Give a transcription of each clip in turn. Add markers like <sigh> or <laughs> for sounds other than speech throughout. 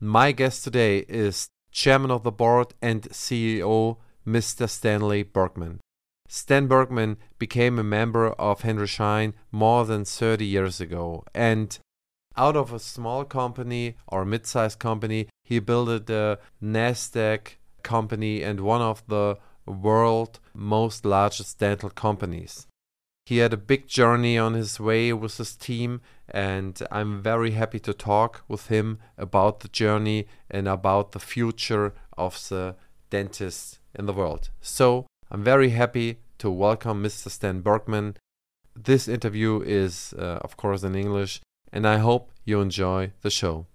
My guest today is Chairman of the Board and CEO, Mr. Stanley Bergman. Stan Bergman became a member of Henry Schein more than 30 years ago, and out of a small company or mid-sized company, he built a Nasdaq company and one of the world most largest dental companies. He had a big journey on his way with his team, and I'm very happy to talk with him about the journey and about the future of the dentists in the world. So I'm very happy to welcome Mr. Stan Bergman. This interview is, uh, of course, in English, and I hope you enjoy the show.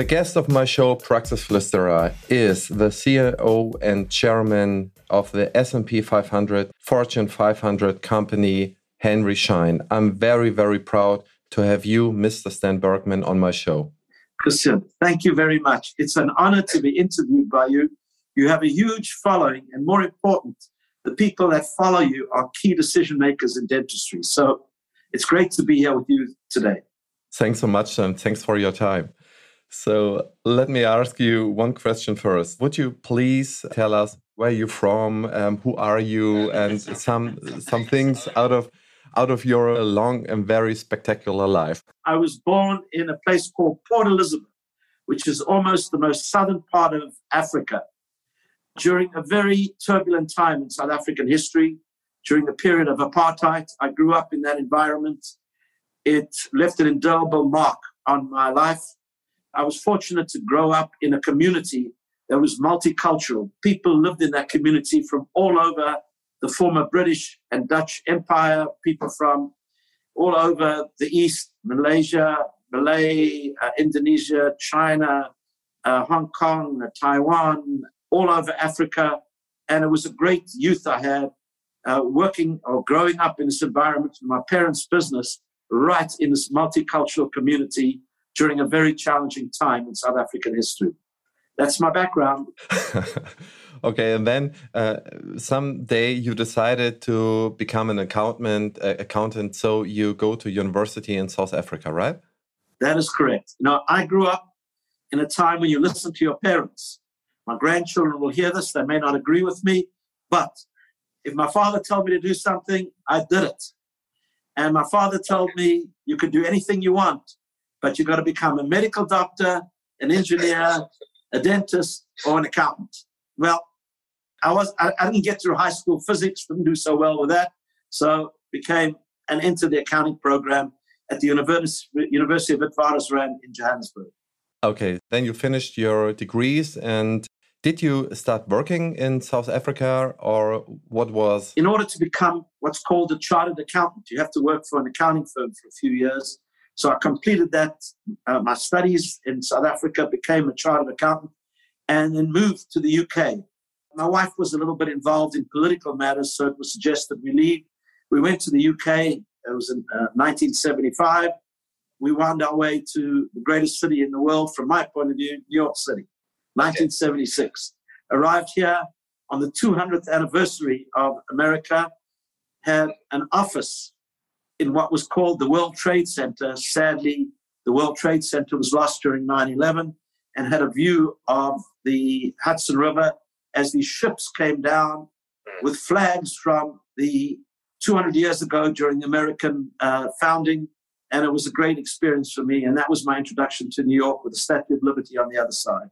The guest of my show, Praxis Flüsterer, is the CEO and chairman of the S&P 500 Fortune 500 company, Henry Schein. I'm very, very proud to have you, Mr. Stan Bergman, on my show. Christian, thank you very much. It's an honor to be interviewed by you. You have a huge following, and more important, the people that follow you are key decision makers in dentistry. So it's great to be here with you today. Thanks so much, and thanks for your time. So let me ask you one question first. Would you please tell us where you're from, um, who are you, and some some things out of out of your long and very spectacular life? I was born in a place called Port Elizabeth, which is almost the most southern part of Africa. During a very turbulent time in South African history, during the period of apartheid, I grew up in that environment. It left an indelible mark on my life I was fortunate to grow up in a community that was multicultural. People lived in that community from all over the former British and Dutch Empire, people from all over the East, Malaysia, Malay, uh, Indonesia, China, uh, Hong Kong, uh, Taiwan, all over Africa. And it was a great youth I had uh, working or growing up in this environment my parents' business, right in this multicultural community during a very challenging time in South African history. That's my background. <laughs> okay, and then uh, someday you decided to become an accountant. Uh, accountant, so you go to university in South Africa, right? That is correct. Now, I grew up in a time when you listen to your parents. My grandchildren will hear this; they may not agree with me, but if my father told me to do something, I did it. And my father told me, "You can do anything you want, but you've got to become a medical doctor, an engineer, a dentist, or an accountant. Well, I was I, I, didn't get through high school physics, didn't do so well with that, so became and entered the accounting program at the University University of Witwatersrand in Johannesburg. Okay, then you finished your degrees and did you start working in South Africa or what was? In order to become what's called a chartered accountant, you have to work for an accounting firm for a few years so I completed that, uh, my studies in South Africa, became a chartered accountant, and then moved to the UK. My wife was a little bit involved in political matters, so it was suggested we leave. We went to the UK. It was in uh, 1975. We wound our way to the greatest city in the world, from my point of view, New York City, 1976. Arrived here on the 200th anniversary of America, had an office in what was called the World Trade Center. Sadly, the World Trade Center was lost during 9 11 and had a view of the Hudson River as these ships came down with flags from the 200 years ago during the American uh, founding. And it was a great experience for me. And that was my introduction to New York with the Statue of Liberty on the other side.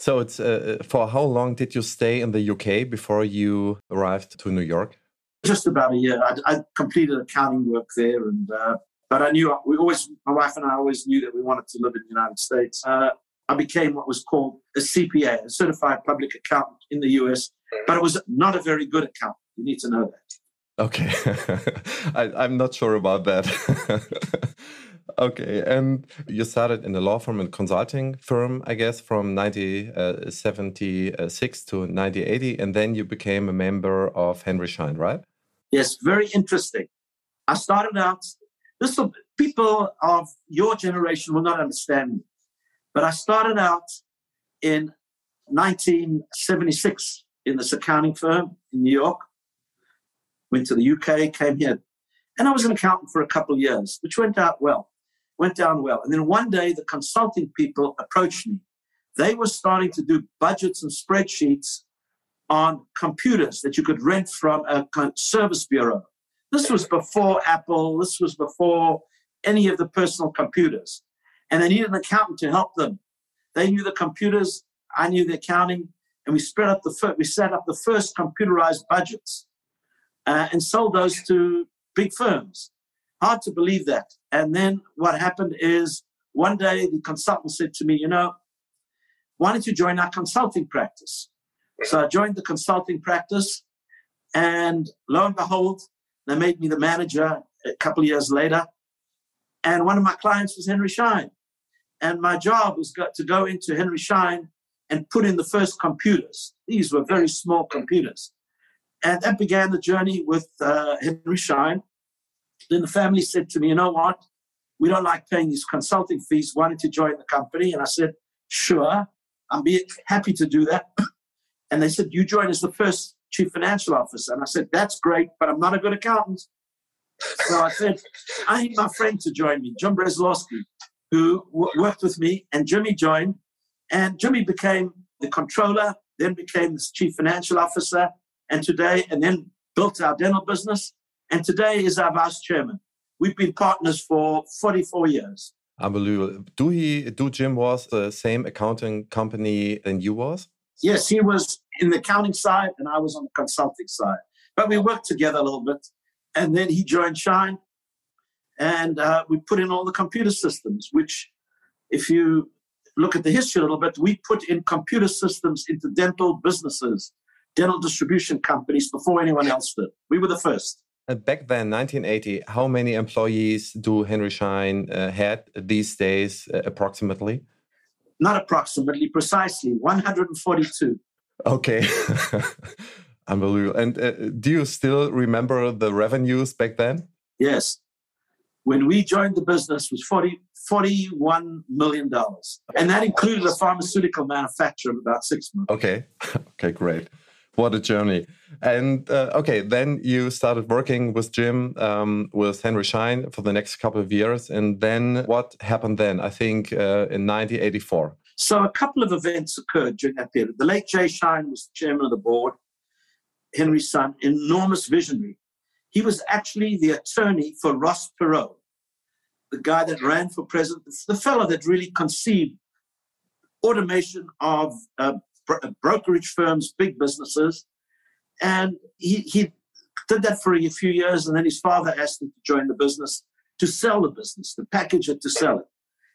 So, it's uh, for how long did you stay in the UK before you arrived to New York? Just about a year. I, I completed accounting work there, and uh, but I knew we always, my wife and I always knew that we wanted to live in the United States. Uh, I became what was called a CPA, a certified public accountant in the US, but it was not a very good accountant. You need to know that. Okay, <laughs> I, am not sure about that. <laughs> okay, and you started in a law firm and consulting firm, I guess, from 1976 uh, to 1980, and then you became a member of Henry Schein, right? Yes, very interesting. I started out, this will, people of your generation will not understand me, but I started out in 1976 in this accounting firm in New York, went to the UK, came here. And I was an accountant for a couple of years, which went out well, went down well. And then one day the consulting people approached me. They were starting to do budgets and spreadsheets on computers that you could rent from a service bureau. This was before Apple, this was before any of the personal computers. And they needed an accountant to help them. They knew the computers, I knew the accounting, and we spread up the we set up the first computerized budgets uh, and sold those to big firms. Hard to believe that. And then what happened is one day the consultant said to me, you know, why don't you join our consulting practice? So I joined the consulting practice, and lo and behold, they made me the manager a couple of years later. And one of my clients was Henry Schein. And my job was to go into Henry Schein and put in the first computers. These were very small computers. And that began the journey with uh, Henry Schein. Then the family said to me, you know what? We don't like paying these consulting fees. Don't you join the company? And I said, sure, I'm be happy to do that. And they said, you join as the first chief financial officer. And I said, that's great, but I'm not a good accountant. So I said, I need my friend to join me, Jim Breslawski, who w- worked with me, and Jimmy joined. And Jimmy became the controller, then became the chief financial officer, and today, and then built our dental business. And today is our vice chairman. We've been partners for 44 years. Unbelievable. Do he, do Jim was the same accounting company than you was? Yes, he was in the accounting side and I was on the consulting side. But we worked together a little bit. And then he joined Schein and uh, we put in all the computer systems, which, if you look at the history a little bit, we put in computer systems into dental businesses, dental distribution companies before anyone else did. We were the first. Back then, 1980, how many employees do Henry Schein uh, had these days, uh, approximately? Not approximately, precisely 142. Okay. <laughs> Unbelievable. And uh, do you still remember the revenues back then? Yes when we joined the business was 40, $41 million. And that included a pharmaceutical manufacturer of about six months. Okay. <laughs> okay, great. What a journey. And uh, okay, then you started working with Jim, um, with Henry Schein for the next couple of years. And then what happened then? I think uh, in 1984. So a couple of events occurred during that period. The late Jay Schein was chairman of the board, Henry's son, enormous visionary. He was actually the attorney for Ross Perot, the guy that ran for president, the fellow that really conceived automation of uh, brokerage firms, big businesses. And he, he did that for a few years, and then his father asked him to join the business to sell the business, to package it, to sell it.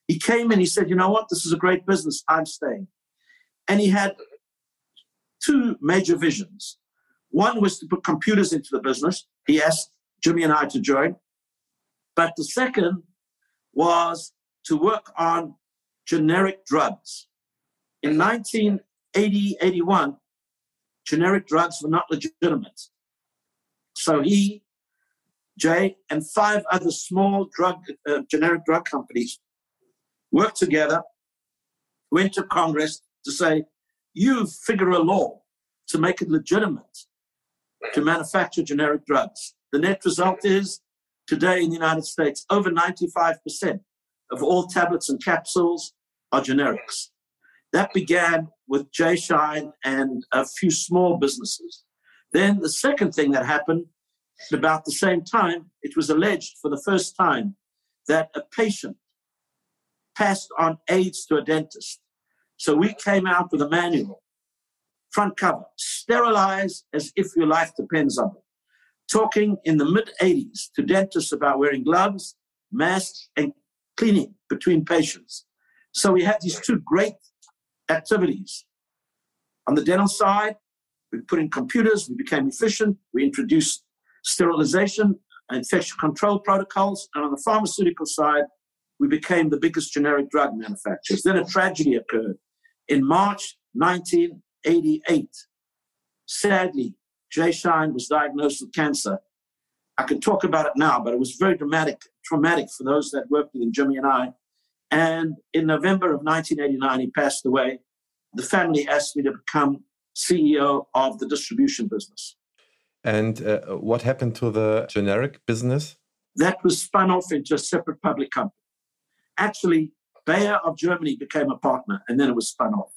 He came and he said, You know what? This is a great business. I'm staying. And he had two major visions. One was to put computers into the business. He asked Jimmy and I to join. But the second was to work on generic drugs. In 1980 81, generic drugs were not legitimate. So he, Jay, and five other small drug, uh, generic drug companies worked together, went to Congress to say, you figure a law to make it legitimate to manufacture generic drugs. The net result is today in the United States, over 95% of all tablets and capsules are generics. That began with Jay Schein and a few small businesses. Then the second thing that happened at about the same time, it was alleged for the first time that a patient passed on AIDS to a dentist. So we came out with a manual, front cover, sterilize as if your life depends on it. Talking in the mid 80s to dentists about wearing gloves, masks, and cleaning between patients. So we had these two great activities. On the dental side, we put in computers, we became efficient, we introduced sterilization, and infection control protocols, and on the pharmaceutical side, we became the biggest generic drug manufacturers. Then a tragedy occurred. In March 1988, sadly, Jay Schein was diagnosed with cancer. I can talk about it now, but it was very dramatic, traumatic for those that worked with him, Jimmy and I. And in November of 1989, he passed away. The family asked me to become CEO of the distribution business. And uh, what happened to the generic business? That was spun off into a separate public company. Actually, Bayer of Germany became a partner, and then it was spun off.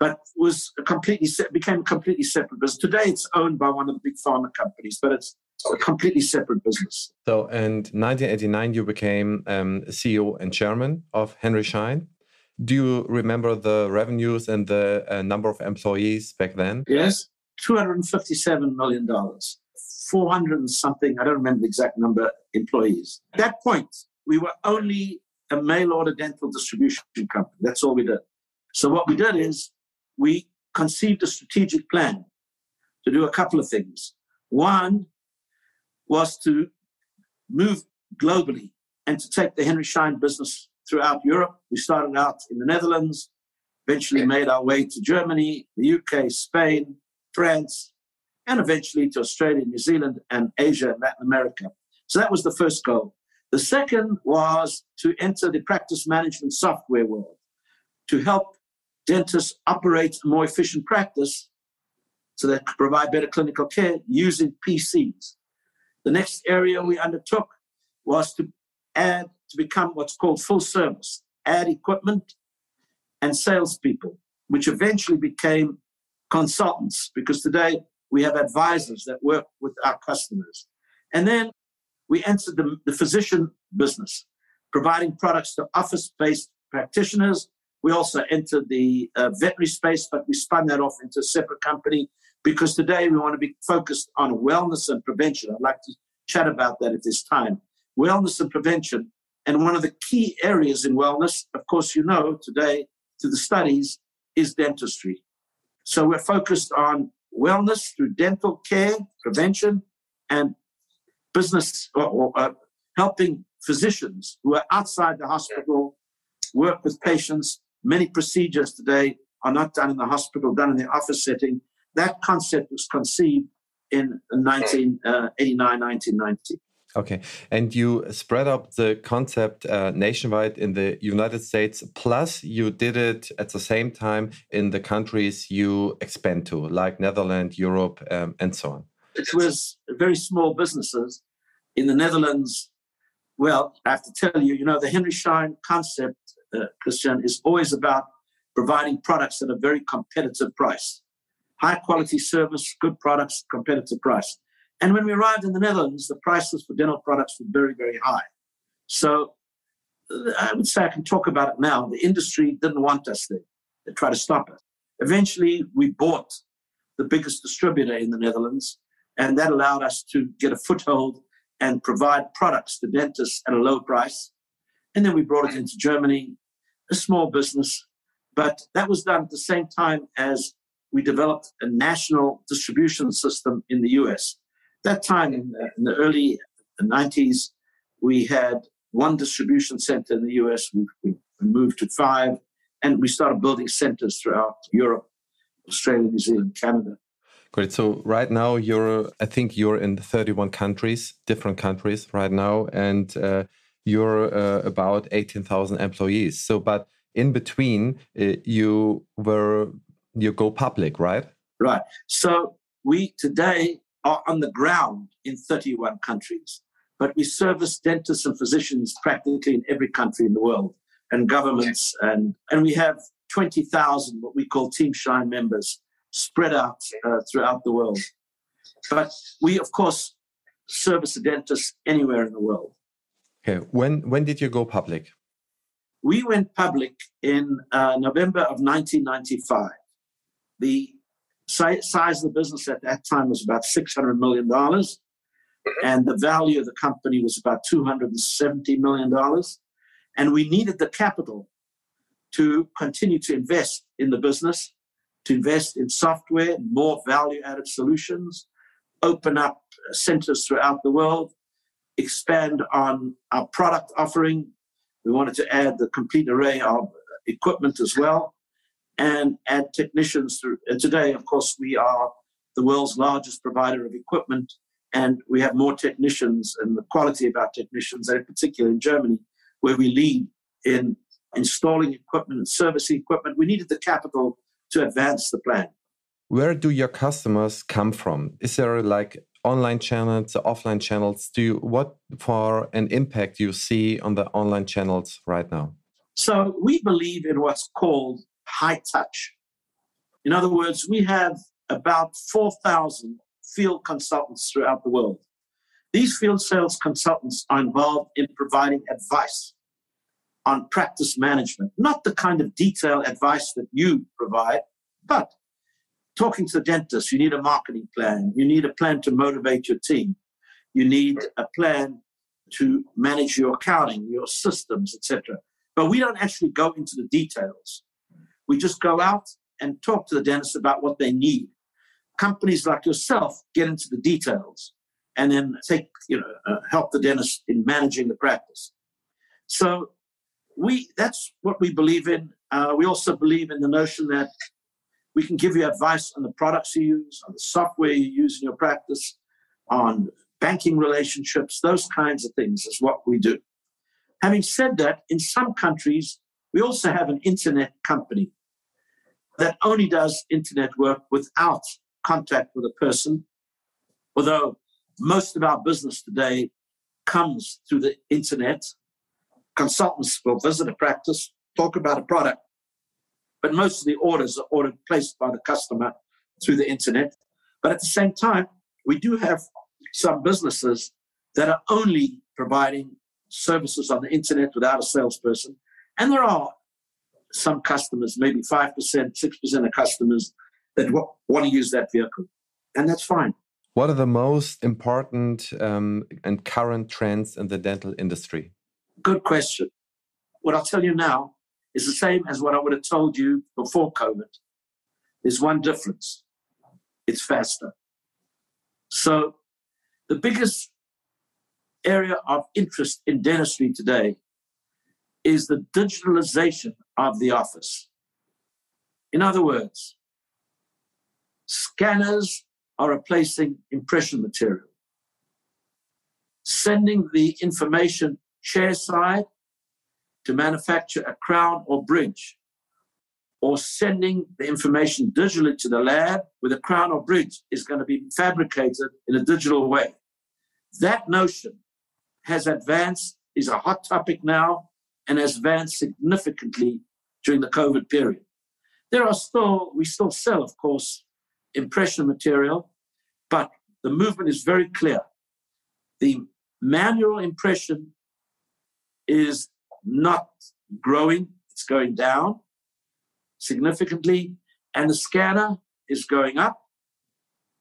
But was a completely became a completely separate business. Today, it's owned by one of the big pharma companies, but it's a completely separate business. So, in 1989, you became um, CEO and chairman of Henry Schein. Do you remember the revenues and the uh, number of employees back then? Yes, $257 million, 400 and something, I don't remember the exact number, employees. At that point, we were only a mail order dental distribution company. That's all we did. So, what we did is we conceived a strategic plan to do a couple of things. One was to move globally and to take the Henry Schein business throughout Europe. We started out in the Netherlands, eventually made our way to Germany, the UK, Spain, France, and eventually to Australia, New Zealand, and Asia and Latin America. So that was the first goal. The second was to enter the practice management software world to help dentists operate a more efficient practice so they could provide better clinical care using PCs. The next area we undertook was to add to become what's called full service, add equipment and salespeople, which eventually became consultants because today we have advisors that work with our customers. And then we entered the, the physician business, providing products to office based practitioners. We also entered the uh, veterinary space, but we spun that off into a separate company because today we want to be focused on wellness and prevention. I'd like to chat about that at this time. Wellness and prevention and one of the key areas in wellness, of course, you know today through the studies, is dentistry. So we're focused on wellness through dental care, prevention, and business or, or uh, helping physicians who are outside the hospital work with patients. Many procedures today are not done in the hospital, done in the office setting. That concept was conceived in 1989, 1990. Okay. And you spread up the concept uh, nationwide in the United States, plus you did it at the same time in the countries you expand to, like Netherlands, Europe, um, and so on. It was very small businesses. In the Netherlands, well, I have to tell you, you know, the Henry Schein concept, uh, Christian, is always about providing products at a very competitive price. High quality service, good products, competitive price. And when we arrived in the Netherlands, the prices for dental products were very, very high. So I would say I can talk about it now. The industry didn't want us there. They tried to stop us. Eventually, we bought the biggest distributor in the Netherlands, and that allowed us to get a foothold and provide products to dentists at a low price. And then we brought it into Germany, a small business. But that was done at the same time as we developed a national distribution system in the US that time in the, in the early 90s, we had one distribution center in the US. We, we moved to five, and we started building centers throughout Europe, Australia, New Zealand, Canada. Great. So right now you're, I think you're in 31 countries, different countries right now, and uh, you're uh, about 18,000 employees. So, but in between, uh, you were you go public, right? Right. So we today are on the ground in 31 countries. But we service dentists and physicians practically in every country in the world and governments. And, and we have 20,000 what we call Team Schein members spread out uh, throughout the world. But we, of course, service a dentist anywhere in the world. Okay. When, when did you go public? We went public in uh, November of 1995. The size of the business at that time was about $600 million. And the value of the company was about $270 million. And we needed the capital to continue to invest in the business, to invest in software, more value added solutions, open up centers throughout the world, expand on our product offering. We wanted to add the complete array of equipment as well and add technicians. Through, and today, of course, we are the world's largest provider of equipment, and we have more technicians and the quality of our technicians, and in particular in Germany, where we lead in installing equipment and servicing equipment. We needed the capital to advance the plan. Where do your customers come from? Is there like online channels, the offline channels, do you, what for an impact you see on the online channels right now? So we believe in what's called high touch. In other words, we have about 4,000 field consultants throughout the world. These field sales consultants are involved in providing advice on practice management, not the kind of detailed advice that you provide, but talking to the dentist, you need a marketing plan. You need a plan to motivate your team. You need a plan to manage your accounting, your systems, etc. But we don't actually go into the details. We just go out and talk to the dentist about what they need. Companies like yourself get into the details and then take, you know, uh, help the dentist in managing the practice. So we that's what we believe in. Uh, we also believe in the notion that we can give you advice on the products you use, on the software you use in your practice, on banking relationships, those kinds of things is what we do. Having said that, in some countries, we also have an internet company that only does internet work without contact with a person, although most of our business today comes through the internet. Consultants will visit a practice, talk about a product, but most of the orders are ordered placed by the customer through the internet. But at the same time, we do have some businesses that are only providing services on the internet without a salesperson. And there are some customers, maybe 5%, 6% of customers that w- want to use that vehicle. And that's fine. What are the most important um, and current trends in the dental industry? Good question. What I'll tell you now is the same as what I would have told you before COVID. There's one difference it's faster. So, the biggest area of interest in dentistry today is the digitalization of the office. In other words, scanners are replacing impression material, sending the information chairside to manufacture a crown or bridge, or sending the information digitally to the lab where the crown or bridge is going to be fabricated in a digital way. That notion has advanced, is a hot topic now, and has advanced significantly during the COVID period. There are still, we still sell, of course, impression material, but the movement is very clear. The manual impression is not growing, it's going down significantly, and the scanner is going up.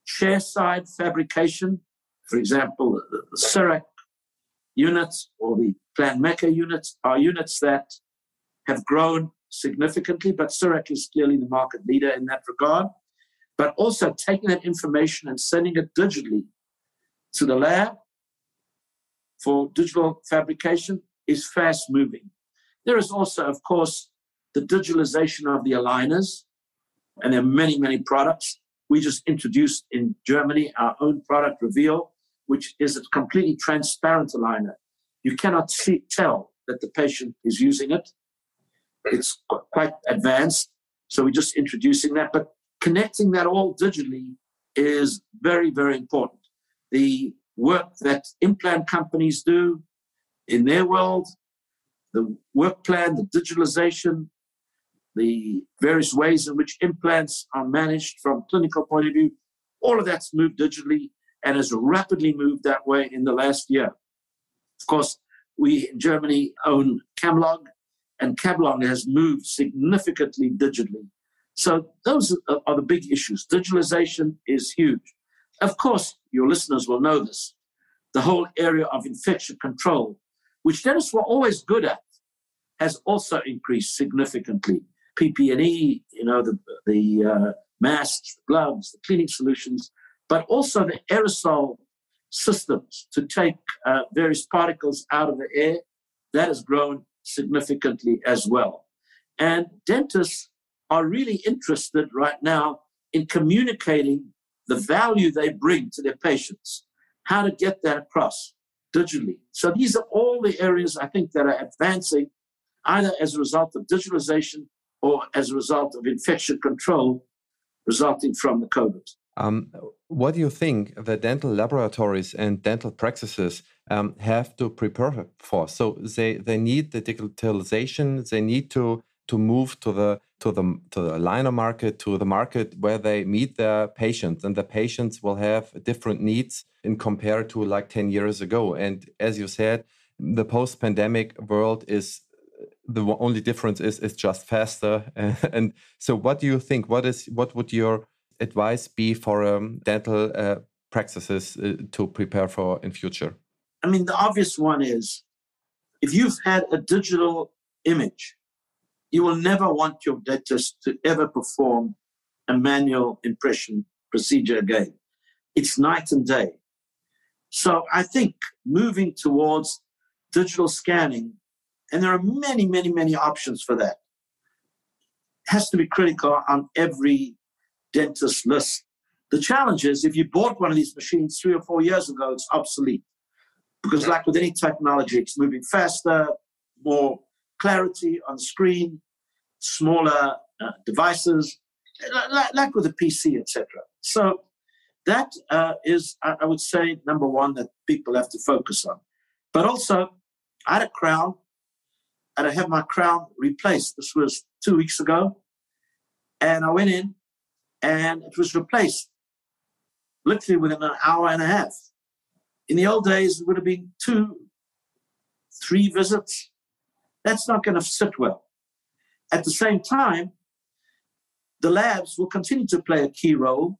Share Chairside fabrication, for example, the, CEREC units or the Plan Planmeca units are units that have grown significantly, but CEREC is clearly the market leader in that regard. But also taking that information and sending it digitally to the lab for digital fabrication is fast moving. There is also, of course, the digitalization of the aligners, and there are many, many products. We just introduced in Germany our own product, Reveal, which is a completely transparent aligner. You cannot see, tell that the patient is using it. It's quite advanced, so we're just introducing that. But connecting that all digitally is very, very important. The work that implant companies do in their world, the work plan, the digitalization, the various ways in which implants are managed from a clinical point of view, all of that's moved digitally and has rapidly moved that way in the last year. Of course, we in Germany own Camlog, and Camlog has moved significantly digitally. So those are the big issues. Digitalization is huge. Of course, your listeners will know this. The whole area of infection control which dentists were always good at, has also increased significantly. PPE, you know, the, the uh, masks, the gloves, the cleaning solutions, but also the aerosol systems to take uh, various particles out of the air, that has grown significantly as well. And dentists are really interested right now in communicating the value they bring to their patients, how to get that across digitally. So these are all the areas I think that are advancing either as a result of digitalization or as a result of infection control resulting from the COVID. Um, what do you think the dental laboratories and dental practices um, have to prepare for? So they they need the digitalization. They need to to move to the to the to the liner market to the market where they meet their patients and the patients will have different needs in compared to like 10 years ago. And as you said the post pandemic world is the only difference is it's just faster. <laughs> And so what do you think? What is what would your advice be for um, dental uh, practices uh, to prepare for in future? I mean the obvious one is if you've had a digital image you will never want your dentist to ever perform a manual impression procedure again it's night and day so i think moving towards digital scanning and there are many, many, many options for that. Has to be critical on every dentist list. The challenge is if you bought one of these machines three or four years ago, it's obsolete. Because, like with any technology, it's moving faster, more clarity on screen, smaller uh, devices, like, like, with a PC, etc. So, that uh, is, I would say, number one that people have to focus on. But also, I had a crown and I had my crown replaced. This was two weeks ago. And I went in and it was replaced literally within an hour and a half. In the old days, it would have been two, three visits. That's not going to sit well. At the same time, the labs will continue to play a key role.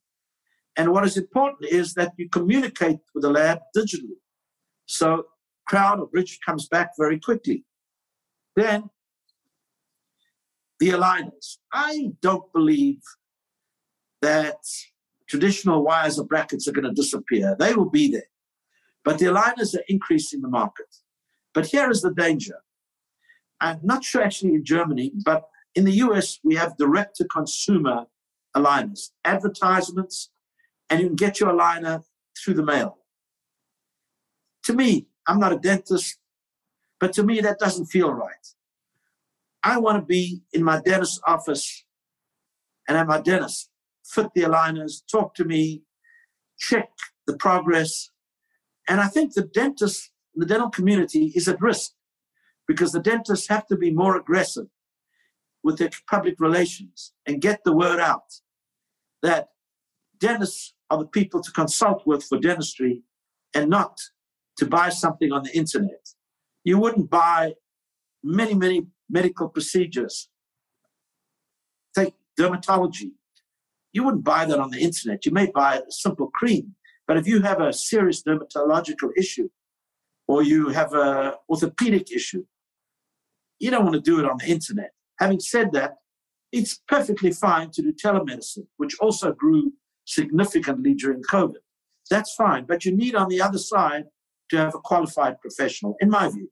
And what is important is that you communicate with the lab digitally. So crown or bridge comes back very quickly. Then the aligners. I don't believe that traditional wires or brackets are going to disappear. They will be there. But the aligners are increasing the market. But here is the danger. I'm not sure actually in Germany, but in the US, we have direct to consumer aligners, advertisements, and you can get your aligner through the mail. To me, I'm not a dentist. But to me, that doesn't feel right. I want to be in my dentist's office and have my dentist fit the aligners, talk to me, check the progress. And I think the dentist, the dental community is at risk because the dentists have to be more aggressive with their public relations and get the word out that dentists are the people to consult with for dentistry and not to buy something on the internet you wouldn't buy many, many medical procedures. Take dermatology. You wouldn't buy that on the internet. You may buy a simple cream, but if you have a serious dermatological issue or you have a orthopedic issue, you don't want to do it on the internet. Having said that, it's perfectly fine to do telemedicine, which also grew significantly during COVID. That's fine, but you need on the other side to have a qualified professional, in my view.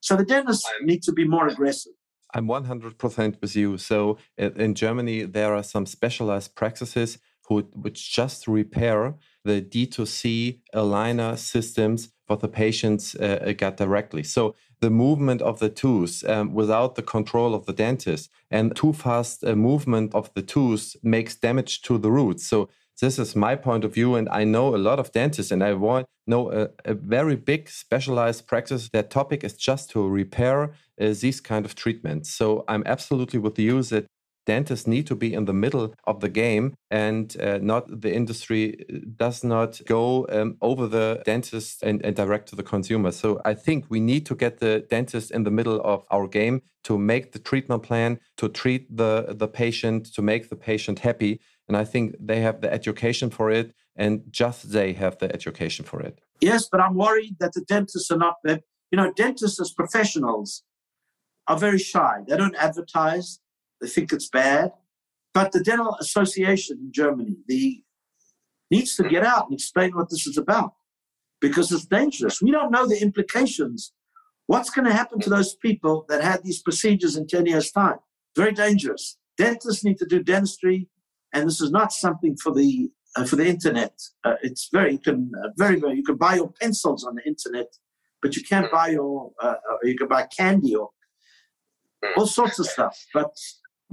So the dentists need to be more aggressive. I'm 100% with you. So in Germany, there are some specialized practices who which just repair the D2C aligner systems for the patients uh, got directly. So the movement of the tooth um, without the control of the dentist and too fast movement of the tooth makes damage to the roots. So this is my point of view, and I know a lot of dentists, and I want know a, a very big specialized practice. Their topic is just to repair uh, these kind of treatments. So I'm absolutely with you that dentists need to be in the middle of the game and uh, not the industry uh, does not go um, over the dentist and, and, direct to the consumer so i think we need to get the dentist in the middle of our game to make the treatment plan to treat the the patient to make the patient happy and I think they have the education for it, and just they have the education for it. Yes, but I'm worried that the dentists are not. You know, dentists as professionals are very shy. They don't advertise. They think it's bad. But the Dental Association in Germany, the needs to get out and explain what this is about because it's dangerous. We don't know the implications. What's going to happen to those people that had these procedures in 10 years' time? Very dangerous. Dentists need to do dentistry and this is not something for the uh, for the internet. Uh, it's very you can uh, very very you can buy your pencils on the internet, but you can't buy your uh, uh, you can buy candy or all sorts of stuff, but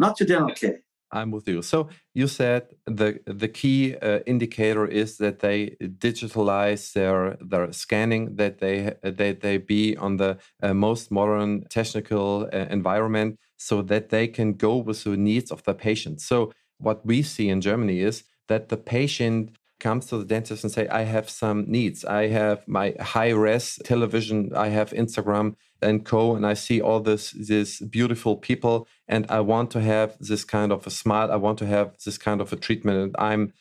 not your dental care. I'm with you. So you said the the key uh, indicator is that they digitalize their their scanning, that they that they be on the uh, most modern technical uh, environment, so that they can go with the needs of the patient. So what we see in Germany is that the patient comes to the dentist and say, I have some needs. I have my high res television, I have Instagram and co, and I see all this this beautiful people, and I want to have this kind of a smile. I want to have this kind of a treatment, and I'm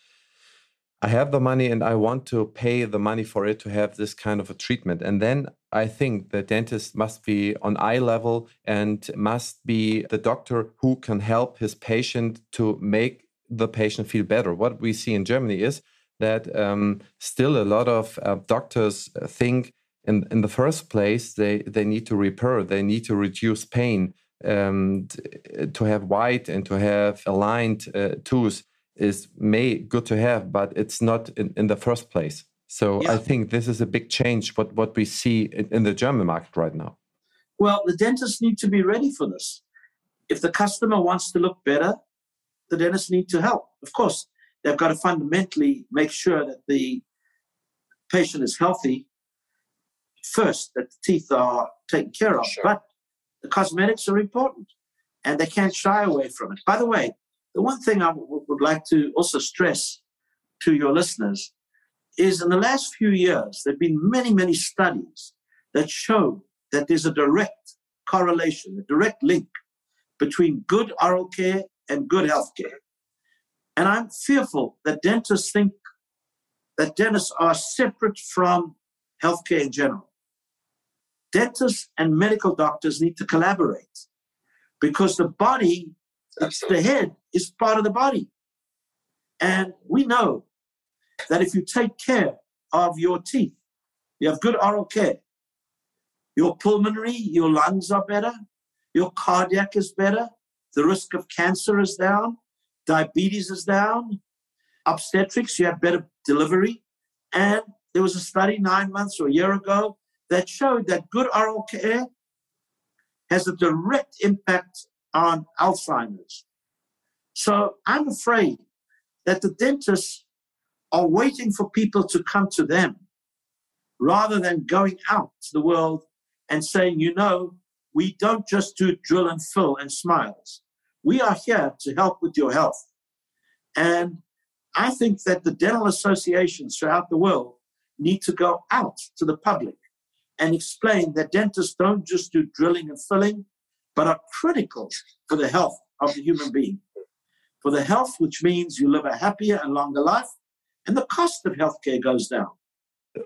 I have the money and I want to pay the money for it to have this kind of a treatment. And then I think the dentist must be on eye level and must be the doctor who can help his patient to make the patient feel better. What we see in Germany is that um, still a lot of uh, doctors think in in the first place they they need to repair, they need to reduce pain, um, to have white and to have aligned uh, tooth is may good to have, but it's not in, in the first place. So yeah. I think this is a big change what what we see in, in the German market right now. Well, the dentists need to be ready for this. If the customer wants to look better, the dentists need to help. Of course, they've got to fundamentally make sure that the patient is healthy first, that the teeth are taken care of. Sure. But the cosmetics are important and they can't shy away from it. By the way, the one thing I w- would like to also stress to your listeners is in the last few years, there have been many, many studies that show that there's a direct correlation, a direct link between good oral care and good health care. And I'm fearful that dentists think that dentists are separate from healthcare in general. Dentists and medical doctors need to collaborate because the body, it's the head, is part of the body. And we know that if you take care of your teeth, you have good oral care, your pulmonary, your lungs are better, your cardiac is better, the risk of cancer is down, diabetes is down, obstetrics, you have better delivery. And there was a study nine months or a year ago that showed that good oral care has a direct impact on Alzheimer's. So I'm afraid that the dentists are waiting for people to come to them rather than going out to the world and saying, you know, we don't just do drill and fill and smiles. We are here to help with your health. And I think that the dental associations throughout the world need to go out to the public and explain that dentists don't just do drilling and filling, but are critical for the health of the human being. For the health, which means you live a happier and longer life, and the cost of healthcare goes down.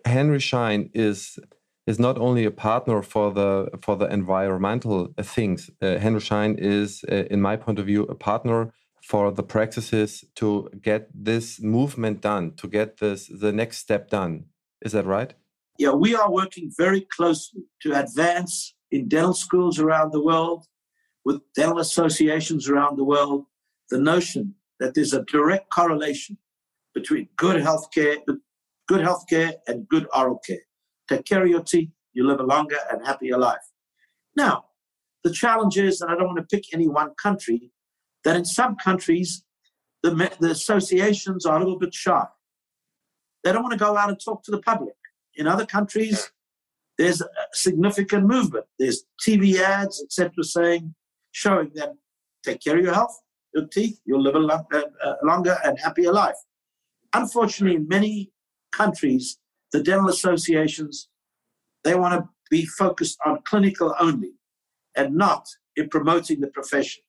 Henry Schein is is not only a partner for the for the environmental things. Uh, Henry Schein is, uh, in my point of view, a partner for the practices to get this movement done, to get this the next step done. Is that right? Yeah, we are working very closely to advance in dental schools around the world, with dental associations around the world, the notion that there's a direct correlation between good healthcare, good healthcare and good oral care. Take care of your teeth, you live a longer and happier life. Now, the challenge is, and I don't want to pick any one country, that in some countries, the, the associations are a little bit shy. They don't want to go out and talk to the public. In other countries, there's a significant movement. There's TV ads, etc., saying, showing them, take care of your health, your teeth, you'll live a, long, a uh, uh, longer and happier life. Unfortunately, in many countries, the dental associations, they want to be focused on clinical only and not in promoting the profession.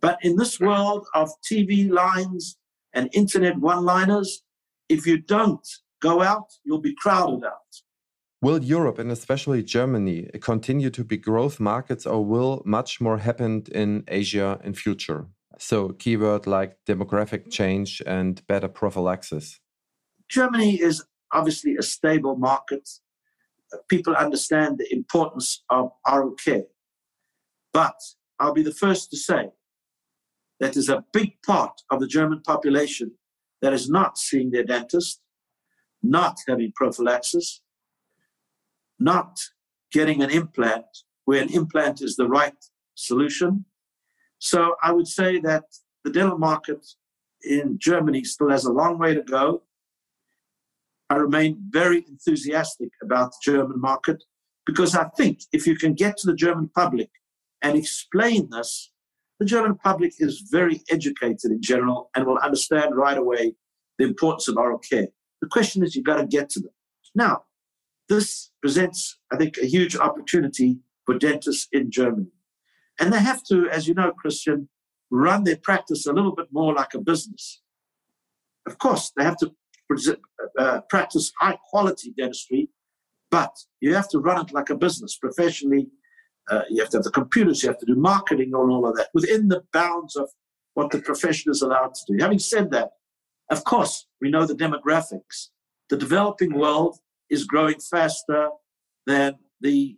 But in this world of TV lines and internet one liners, if you don't go out, you'll be crowded out. Will Europe and especially Germany continue to be growth markets or will much more happen in Asia in future? So keyword like demographic change and better prophylaxis. Germany is obviously a stable market. People understand the importance of oral care. But I'll be the first to say that there's a big part of the German population that is not seeing their dentist, not having prophylaxis, not getting an implant where an implant is the right solution. So I would say that the dental market in Germany still has a long way to go. I remain very enthusiastic about the German market because I think if you can get to the German public and explain this, the German public is very educated in general and will understand right away the importance of oral care. The question is, you've got to get to them. Now, this presents, I think, a huge opportunity for dentists in Germany. And they have to, as you know, Christian, run their practice a little bit more like a business. Of course, they have to uh, practice high quality dentistry, but you have to run it like a business professionally. Uh, you have to have the computers, you have to do marketing and all of that within the bounds of what the profession is allowed to do. Having said that, of course, we know the demographics. The developing world is growing faster than the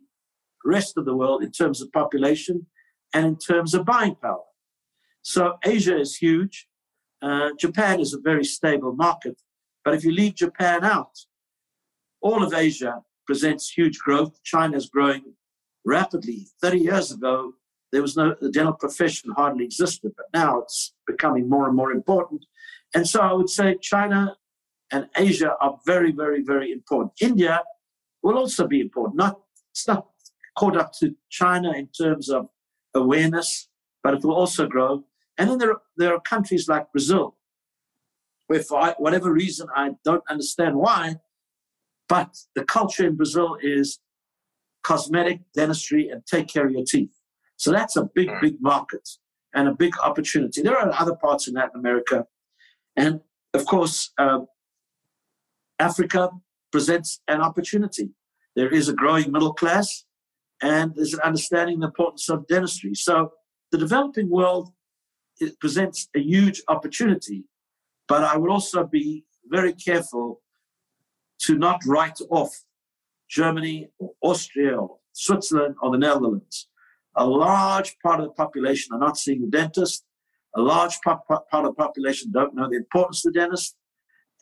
rest of the world in terms of population and in terms of buying power. So Asia is huge. Uh, Japan is a very stable market. But if you leave Japan out, all of Asia presents huge growth. China is growing rapidly. 30 years ago, there was no, the dental profession hardly existed, but now it's becoming more and more important. And so I would say China and Asia are very, very, very important. India will also be important. Not, it's not caught up to China in terms of awareness, but it will also grow. And then there, there are countries like Brazil, where for whatever reason, I don't understand why, but the culture in Brazil is cosmetic, dentistry, and take care of your teeth. So that's a big, hmm. big market and a big opportunity. There are other parts in Latin America. And of course, uh, Africa presents an opportunity. There is a growing middle class, and there's an understanding the importance of dentistry. So the developing world presents a huge opportunity, but I would also be very careful to not write off Germany or Austria or Switzerland or the Netherlands. A large part of the population are not seeing a dentist. A large part of the population don't know the importance of the dentist.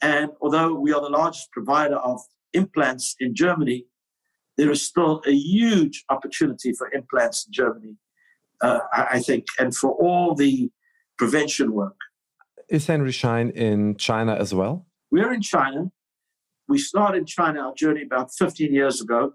And although we are the largest provider of implants in Germany, there is still a huge opportunity for implants in Germany, uh, I think, and for all the prevention work. Is Henry Schein in China as well? We're in China. We started China, our journey about 15 years ago.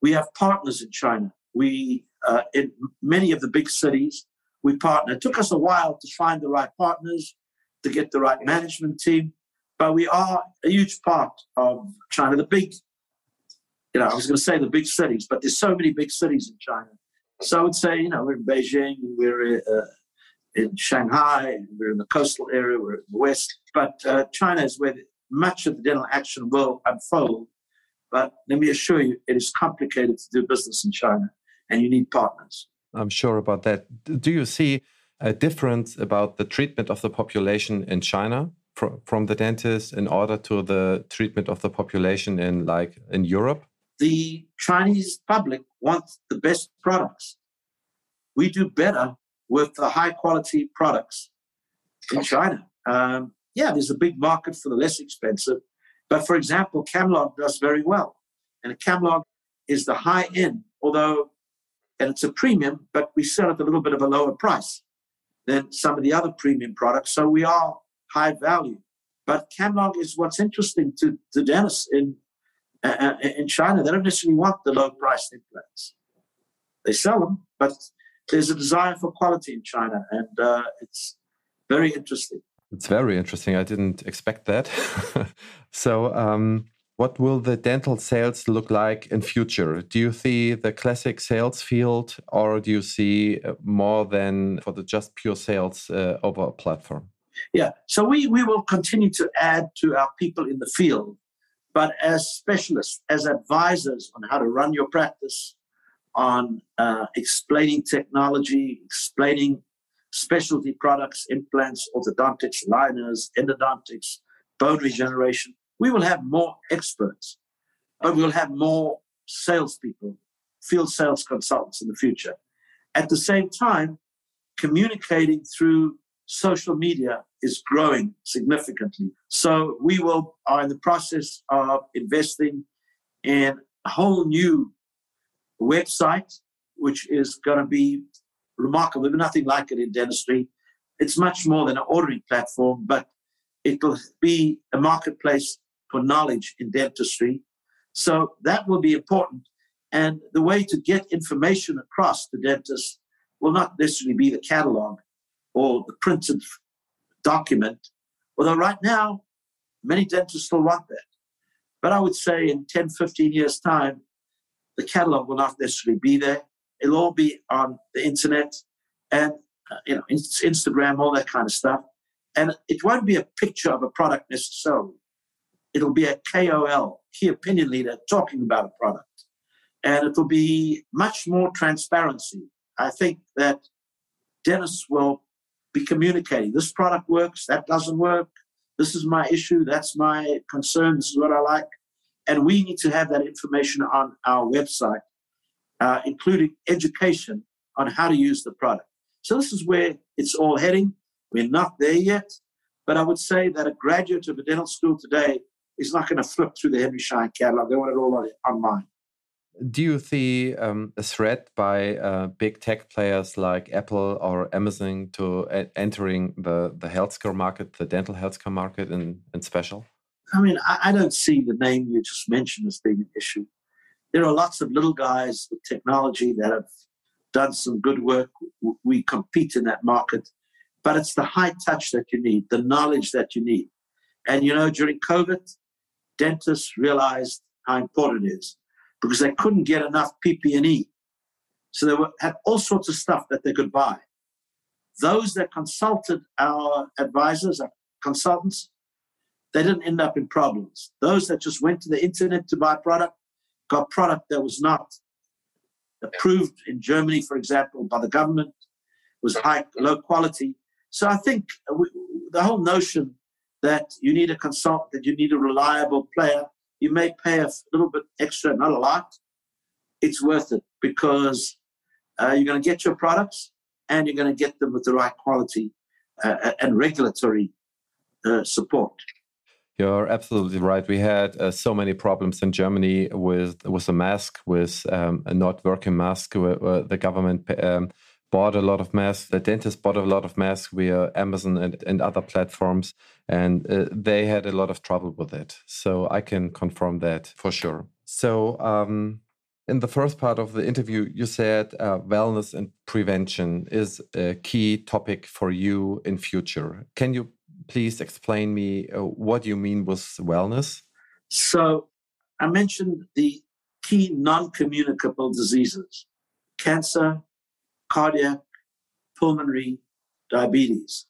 We have partners in China. We, uh, in many of the big cities, we partner. It took us a while to find the right partners, to get the right management team, but we are a huge part of China. The big, you know, I was going to say the big cities, but there's so many big cities in China. So I would say, you know, we're in Beijing, we're uh, in Shanghai, we're in the coastal area, we're in the west. But uh, China is where much of the dental action will unfold. But let me assure you, it is complicated to do business in China, and you need partners. I'm sure about that. Do you see a difference about the treatment of the population in China from, from the dentist in order to the treatment of the population in like in Europe? The Chinese public wants the best products. We do better with the high quality products in China. Um, yeah, there's a big market for the less expensive. But for example, Camlog does very well. And Camlog is the high end, although, and it's a premium, but we sell it a little bit of a lower price than some of the other premium products. So we are high value. But Camlog is what's interesting to, to dentists in, uh, in China. They don't necessarily want the low priced implants. They sell them, but there's a desire for quality in China, and uh, it's very interesting. It's very interesting. I didn't expect that. <laughs> so, um, what will the dental sales look like in future? Do you see the classic sales field, or do you see uh, more than for the just pure sales uh, over a platform? Yeah, so we, we will continue to add to our people in the field, but as specialists, as advisors on how to run your practice, on uh, explaining technology, explaining specialty products, implants, orthodontics, liners, endodontics, bone regeneration. We will have more experts, but we'll have more salespeople, field sales consultants in the future. At the same time, communicating through social media is growing significantly. So we will are in the process of investing in a whole new website, which is going to be remarkable. There's nothing like it in dentistry. It's much more than an ordering platform, but it'll be a marketplace for knowledge in dentistry. So that will be important. And the way to get information across to dentists will not necessarily be the catalog or the printed document, although right now, many dentists still want that. But I would say in 10, 15 years' time, the catalog will not necessarily be there. It'll all be on the internet and uh, you know Instagram, all that kind of stuff. And it won't be a picture of a product necessarily. It'll be a KOL, key opinion leader, talking about a product. And it'll be much more transparency. I think that dentists will be communicating. This product works, that doesn't work. This is my issue, that's my concern, this is what I like. And we need to have that information on our website, uh, including education on how to use the product. So this is where it's all heading. We're not there yet, but I would say that a graduate of a dental school today is not going to flip through the Henry Schein catalog. They want it all online. Do you see um, a threat by uh, big tech players like Apple or Amazon to uh, entering the, the healthcare market, the dental healthcare market in, in special? I mean, I, I don't see the name you just mentioned as being an issue. There are lots of little guys with technology that have done some good work. We compete in that market, but it's the high touch that you need, the knowledge that you need. And you know, during COVID, dentists realized how important it is because they couldn't get enough PPE. So they were, had all sorts of stuff that they could buy. Those that consulted our advisors, our consultants, they didn't end up in problems. Those that just went to the internet to buy product got product that was not approved in Germany, for example, by the government, was high, low quality. So I think the whole notion that you need a consultant, that you need a reliable player, you may pay a little bit extra, not a lot. It's worth it because uh, you're going to get your products and you're going to get them with the right quality uh, and regulatory uh, support. You're absolutely right. We had uh, so many problems in Germany with with a mask, with um, a not working mask. Where, where the government um, bought a lot of masks. The dentist bought a lot of masks via Amazon and, and other platforms, and uh, they had a lot of trouble with it. So I can confirm that for sure. So. Um, in the first part of the interview, you said uh, wellness and prevention is a key topic for you in future. Can you please explain me uh, what you mean with wellness? So, I mentioned the key non-communicable diseases: cancer, cardiac, pulmonary, diabetes,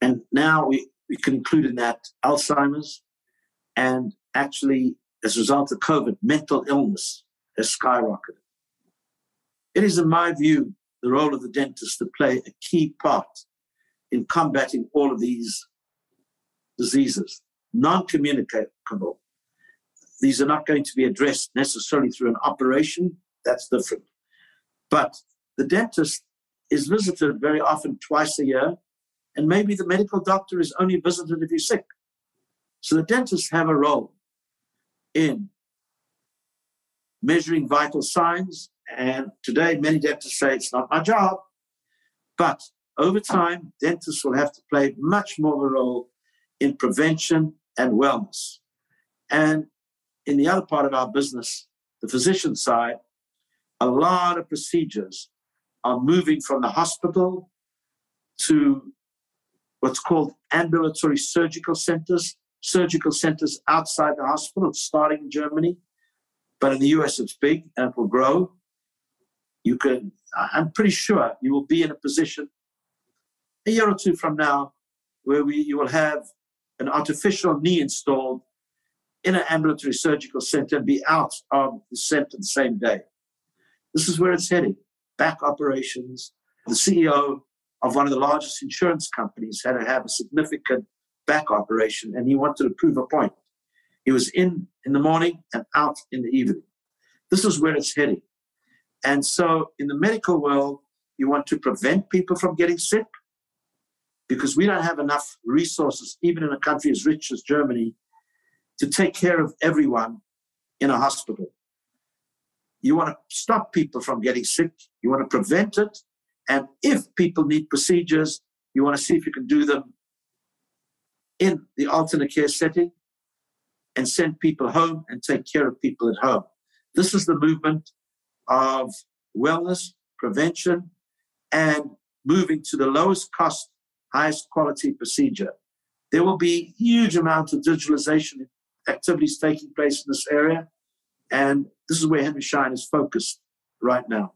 and now we we in that Alzheimer's, and actually, as a result of COVID, mental illness has skyrocketed. It is, in my view, the role of the dentist to play a key part in combating all of these diseases, non communicable. These are not going to be addressed necessarily through an operation, that's different. But the dentist is visited very often twice a year, and maybe the medical doctor is only visited if he's sick. So the dentists have a role in measuring vital signs. And today, many dentists say it's not my job. But over time, dentists will have to play much more of a role in prevention and wellness. And in the other part of our business, the physician side, a lot of procedures are moving from the hospital to what's called ambulatory surgical centers, surgical centers outside the hospital, starting in Germany. But in the US, it's big and it will grow. You can, I'm pretty sure you will be in a position a year or two from now where we, you will have an artificial knee installed in an ambulatory surgical center and be out of the center the same day. This is where it's heading. Back operations. The CEO of one of the largest insurance companies had to have a significant back operation and he wanted to prove a point. He was in in the morning and out in the evening. This is where it's heading. And so in the medical world, you want to prevent people from getting sick because we don't have enough resources, even in a country as rich as Germany, to take care of everyone in a hospital. You want to stop people from getting sick, you want to prevent it. And if people need procedures, You want to see if you can do them in the alternate care setting and send people home and take care of people at home. This is the movement of wellness, prevention, and moving to the lowest cost, highest quality procedure. There will be huge amounts of digitalization activities taking place in this area, and this is where Henry Schein is focused right now.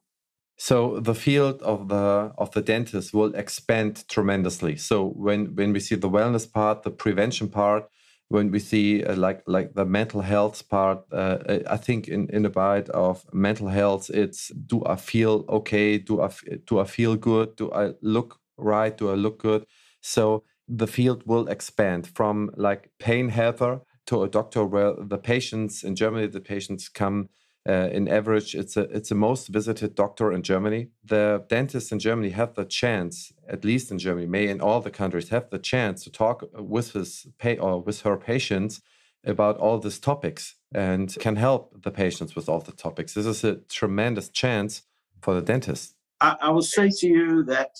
So the field of the of the dentist will expand tremendously. So when when we see the wellness part, the prevention part, when we see uh, like like the mental health part, uh, I think in in the bite of mental health, it's do I feel okay? Do I do I feel good? Do I look right? Do I look good? So the field will expand from like pain helper to a doctor where the patients in Germany, the patients come uh, in average, it's a it's the most visited doctor in Germany. The dentists in Germany have the chance, at least in Germany, may in all the countries have the chance to talk with his pay or with her patients about all these topics and can help the patients with all the topics. This is a tremendous chance for the dentist. I, I will say to you that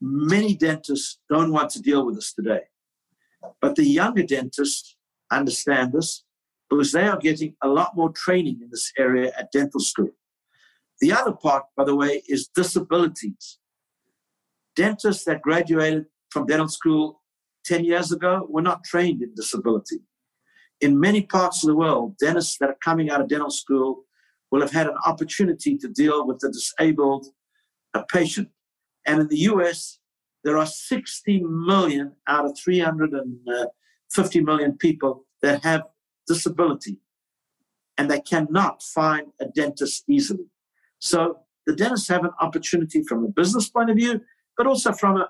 many dentists don't want to deal with this today, but the younger dentists understand this because they are getting a lot more training in this area at dental school. The other part, by the way, is disabilities. Dentists that graduated from dental school 10 years ago were not trained in disability. In many parts of the world, dentists that are coming out of dental school will have had an opportunity to deal with a disabled a patient. And in the US, there are 60 million out of 350 million people that have disability and they cannot find a dentist easily. So the dentists have an opportunity from a business point of view, but also from a,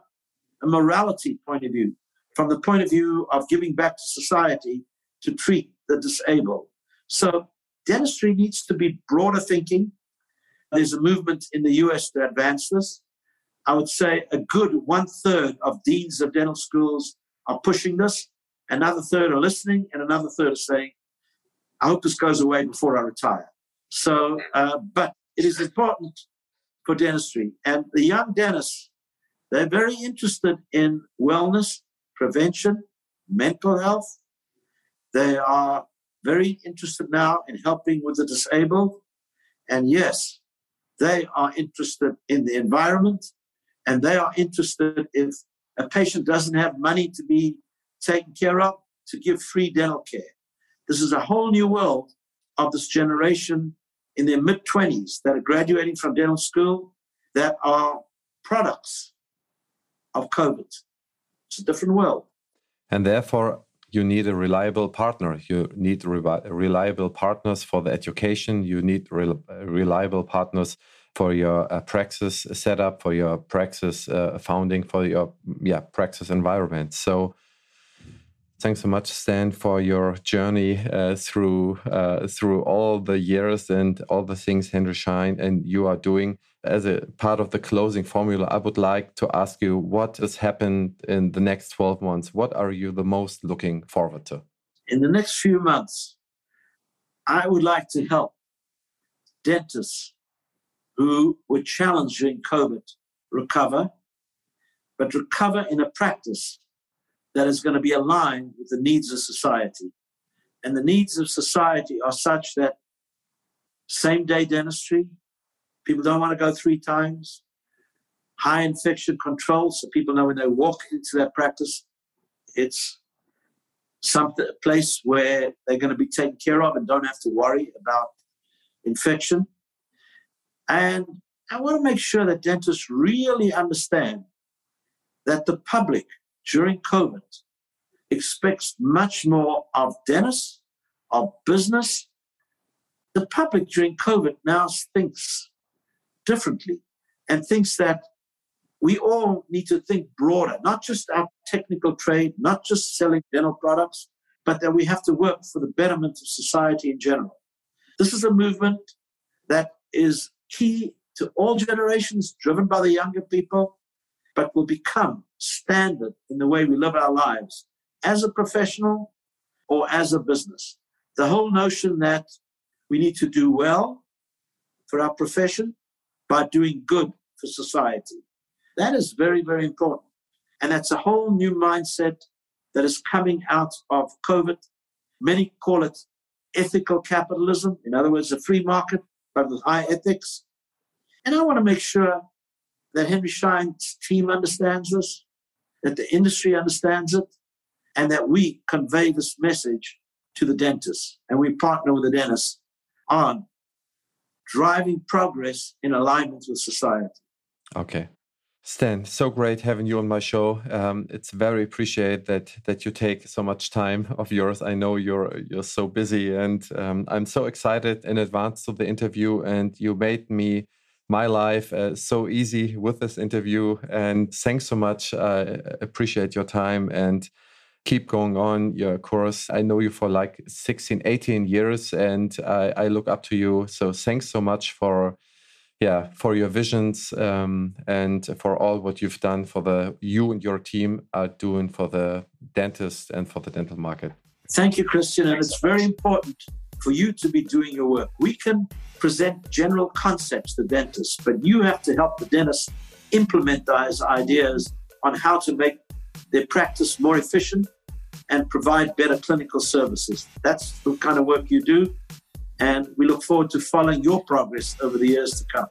a morality point of view, from the point of view of giving back to society to treat the disabled. So dentistry needs to be broader thinking. There's a movement in the US to advance this. I would say a good one third of deans of dental schools are pushing this another third are listening, and another third are saying, I hope this goes away before I retire. So, uh, but it is important for dentistry. And the young dentists, they're very interested in wellness, prevention, mental health. They are very interested now in helping with the disabled. And yes, they are interested in the environment and they are interested if a patient doesn't have money to be taken care of, to give free dental care. This is a whole new world of this generation in their mid 20s that are graduating from dental school that are products of COVID. It's a different world. And therefore, you need a reliable partner. You need reliable partners for the education. You need reliable partners for your uh, praxis setup, for your praxis uh, founding, for your yeah praxis environment. So Thanks so much, Stan, for your journey uh, through uh, through all the years and all the things Henry Schein and you are doing. As a part of the closing formula, I would like to ask you what has happened in the next 12 months. What are you the most looking forward to? In the next few months, I would like to help dentists who were challenged during COVID recover, but recover in a practice that is going to be aligned with the needs of society. And the needs of society are such that same day dentistry, people don't want to go three times, high infection control, so people know when they walk into their practice, it's a place where they're going to be taken care of and don't have to worry about infection. And I want to make sure that dentists really understand that the public during COVID expects much more of dentists, of business. The public during COVID now thinks differently and thinks that we all need to think broader, not just our technical trade, not just selling dental products, but that we have to work for the betterment of society in general. This is a movement that is key to all generations, driven by the younger people, but will become standard in the way we live our lives as a professional or as a business. The whole notion that we need to do well for our profession by doing good for society. That is very, very important. And that's a whole new mindset that is coming out of COVID. Many call it ethical capitalism. In other words, a free market, but with high ethics. And I want to make sure that Henry Schein's team understands this, that the industry understands it, and that we convey this message to the dentists. And we partner with the dentists on driving progress in alignment with society. Okay. Stan, so great having you on my show. Um, it's very appreciated that that you take so much time of yours. I know you're you're so busy, and um, I'm so excited in advance to the interview. And you made me my life uh, so easy with this interview. And thanks so much. I appreciate your time and keep going on your course. I know you for like 16, 18 years, and I, I look up to you. So thanks so much for yeah for your visions um, and for all what you've done for the you and your team are doing for the dentist and for the dental market thank you christian and it's very important for you to be doing your work we can present general concepts to dentists but you have to help the dentists implement those ideas on how to make their practice more efficient and provide better clinical services that's the kind of work you do and we look forward to following your progress over the years to come.